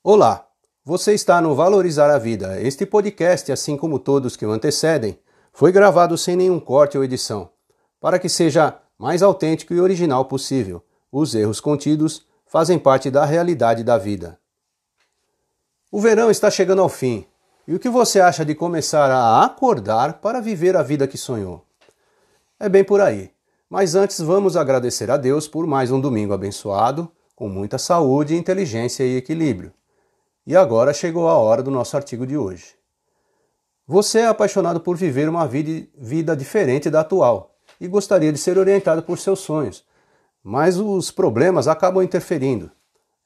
Olá, você está no Valorizar a Vida. Este podcast, assim como todos que o antecedem, foi gravado sem nenhum corte ou edição, para que seja mais autêntico e original possível. Os erros contidos fazem parte da realidade da vida. O verão está chegando ao fim. E o que você acha de começar a acordar para viver a vida que sonhou? É bem por aí. Mas antes vamos agradecer a Deus por mais um domingo abençoado, com muita saúde, inteligência e equilíbrio. E agora chegou a hora do nosso artigo de hoje. Você é apaixonado por viver uma vida diferente da atual e gostaria de ser orientado por seus sonhos, mas os problemas acabam interferindo.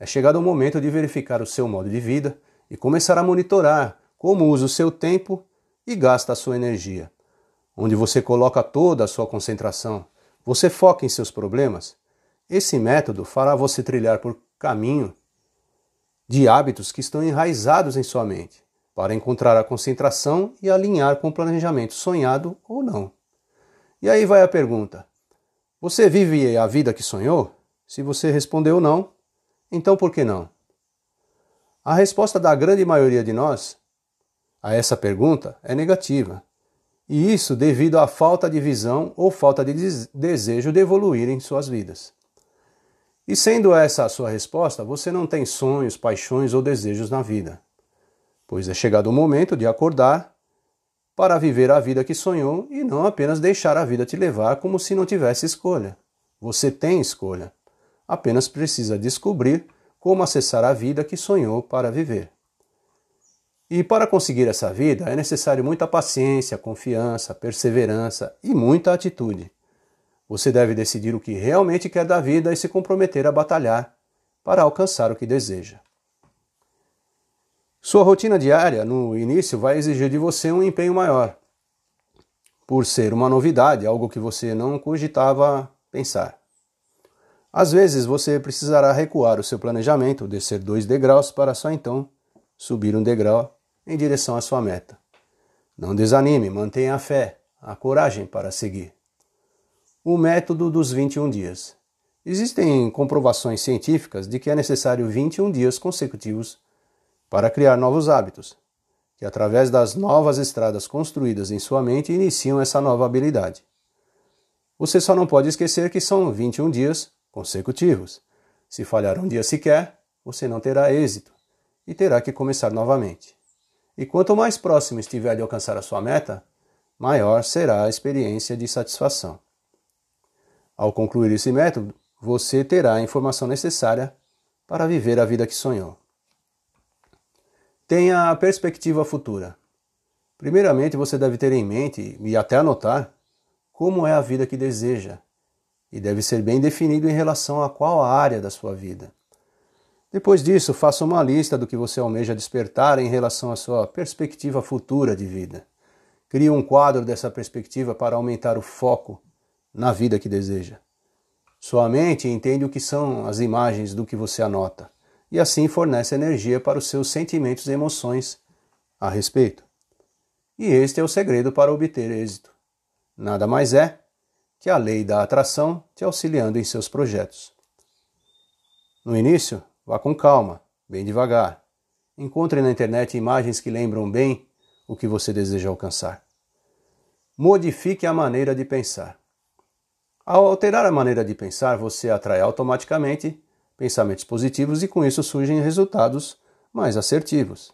É chegado o momento de verificar o seu modo de vida e começar a monitorar como usa o seu tempo e gasta a sua energia. Onde você coloca toda a sua concentração, você foca em seus problemas. Esse método fará você trilhar por caminho de hábitos que estão enraizados em sua mente, para encontrar a concentração e alinhar com o planejamento sonhado ou não. E aí vai a pergunta: Você vive a vida que sonhou? Se você respondeu não, então por que não? A resposta da grande maioria de nós a essa pergunta é negativa. E isso devido à falta de visão ou falta de desejo de evoluir em suas vidas. E sendo essa a sua resposta, você não tem sonhos, paixões ou desejos na vida, pois é chegado o momento de acordar para viver a vida que sonhou e não apenas deixar a vida te levar como se não tivesse escolha. Você tem escolha, apenas precisa descobrir como acessar a vida que sonhou para viver. E para conseguir essa vida é necessário muita paciência, confiança, perseverança e muita atitude. Você deve decidir o que realmente quer da vida e se comprometer a batalhar para alcançar o que deseja. Sua rotina diária, no início, vai exigir de você um empenho maior, por ser uma novidade, algo que você não cogitava pensar. Às vezes você precisará recuar o seu planejamento, descer dois degraus para só então subir um degrau em direção à sua meta. Não desanime, mantenha a fé, a coragem para seguir o método dos 21 dias. Existem comprovações científicas de que é necessário 21 dias consecutivos para criar novos hábitos, que através das novas estradas construídas em sua mente iniciam essa nova habilidade. Você só não pode esquecer que são 21 dias consecutivos. Se falhar um dia sequer, você não terá êxito e terá que começar novamente. E quanto mais próximo estiver de alcançar a sua meta, maior será a experiência de satisfação. Ao concluir esse método, você terá a informação necessária para viver a vida que sonhou. Tenha a perspectiva futura. Primeiramente, você deve ter em mente e até anotar como é a vida que deseja, e deve ser bem definido em relação a qual área da sua vida. Depois disso, faça uma lista do que você almeja despertar em relação à sua perspectiva futura de vida. Crie um quadro dessa perspectiva para aumentar o foco na vida que deseja. Sua mente entende o que são as imagens do que você anota e assim fornece energia para os seus sentimentos e emoções a respeito. E este é o segredo para obter êxito. Nada mais é que a lei da atração te auxiliando em seus projetos. No início, vá com calma, bem devagar. Encontre na internet imagens que lembram bem o que você deseja alcançar. Modifique a maneira de pensar. Ao alterar a maneira de pensar, você atrai automaticamente pensamentos positivos e com isso surgem resultados mais assertivos.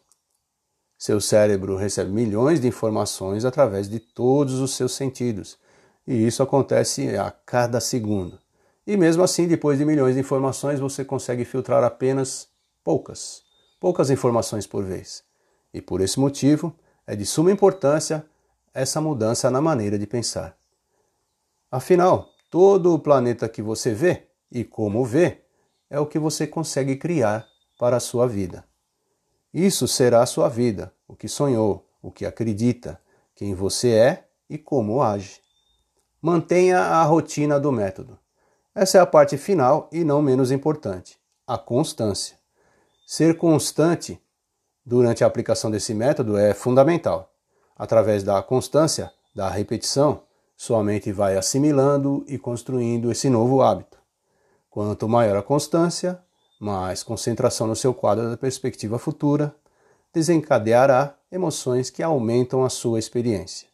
Seu cérebro recebe milhões de informações através de todos os seus sentidos, e isso acontece a cada segundo. E mesmo assim, depois de milhões de informações, você consegue filtrar apenas poucas, poucas informações por vez. E por esse motivo, é de suma importância essa mudança na maneira de pensar. Afinal, Todo o planeta que você vê e como vê é o que você consegue criar para a sua vida. Isso será a sua vida, o que sonhou, o que acredita, quem você é e como age. Mantenha a rotina do método. Essa é a parte final e não menos importante, a constância. Ser constante durante a aplicação desse método é fundamental. Através da constância, da repetição, sua mente vai assimilando e construindo esse novo hábito. Quanto maior a constância, mas concentração no seu quadro da perspectiva futura desencadeará emoções que aumentam a sua experiência.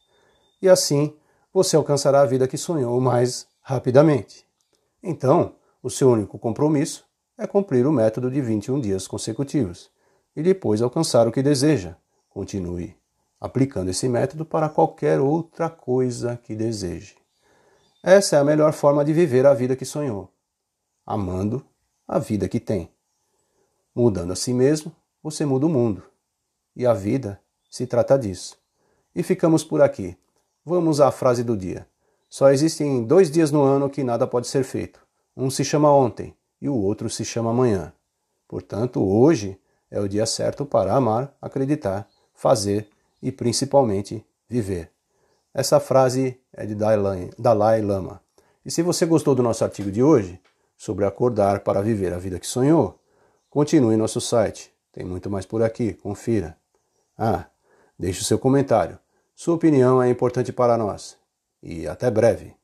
E assim, você alcançará a vida que sonhou mais rapidamente. Então, o seu único compromisso é cumprir o método de 21 dias consecutivos e depois alcançar o que deseja. Continue aplicando esse método para qualquer outra coisa que deseje. Essa é a melhor forma de viver a vida que sonhou, amando a vida que tem. Mudando a si mesmo, você muda o mundo. E a vida se trata disso. E ficamos por aqui. Vamos à frase do dia. Só existem dois dias no ano que nada pode ser feito. Um se chama ontem e o outro se chama amanhã. Portanto, hoje é o dia certo para amar, acreditar, fazer e principalmente viver. Essa frase é de Dalai Lama. E se você gostou do nosso artigo de hoje, sobre acordar para viver a vida que sonhou, continue nosso site. Tem muito mais por aqui, confira. Ah, deixe o seu comentário. Sua opinião é importante para nós. E até breve.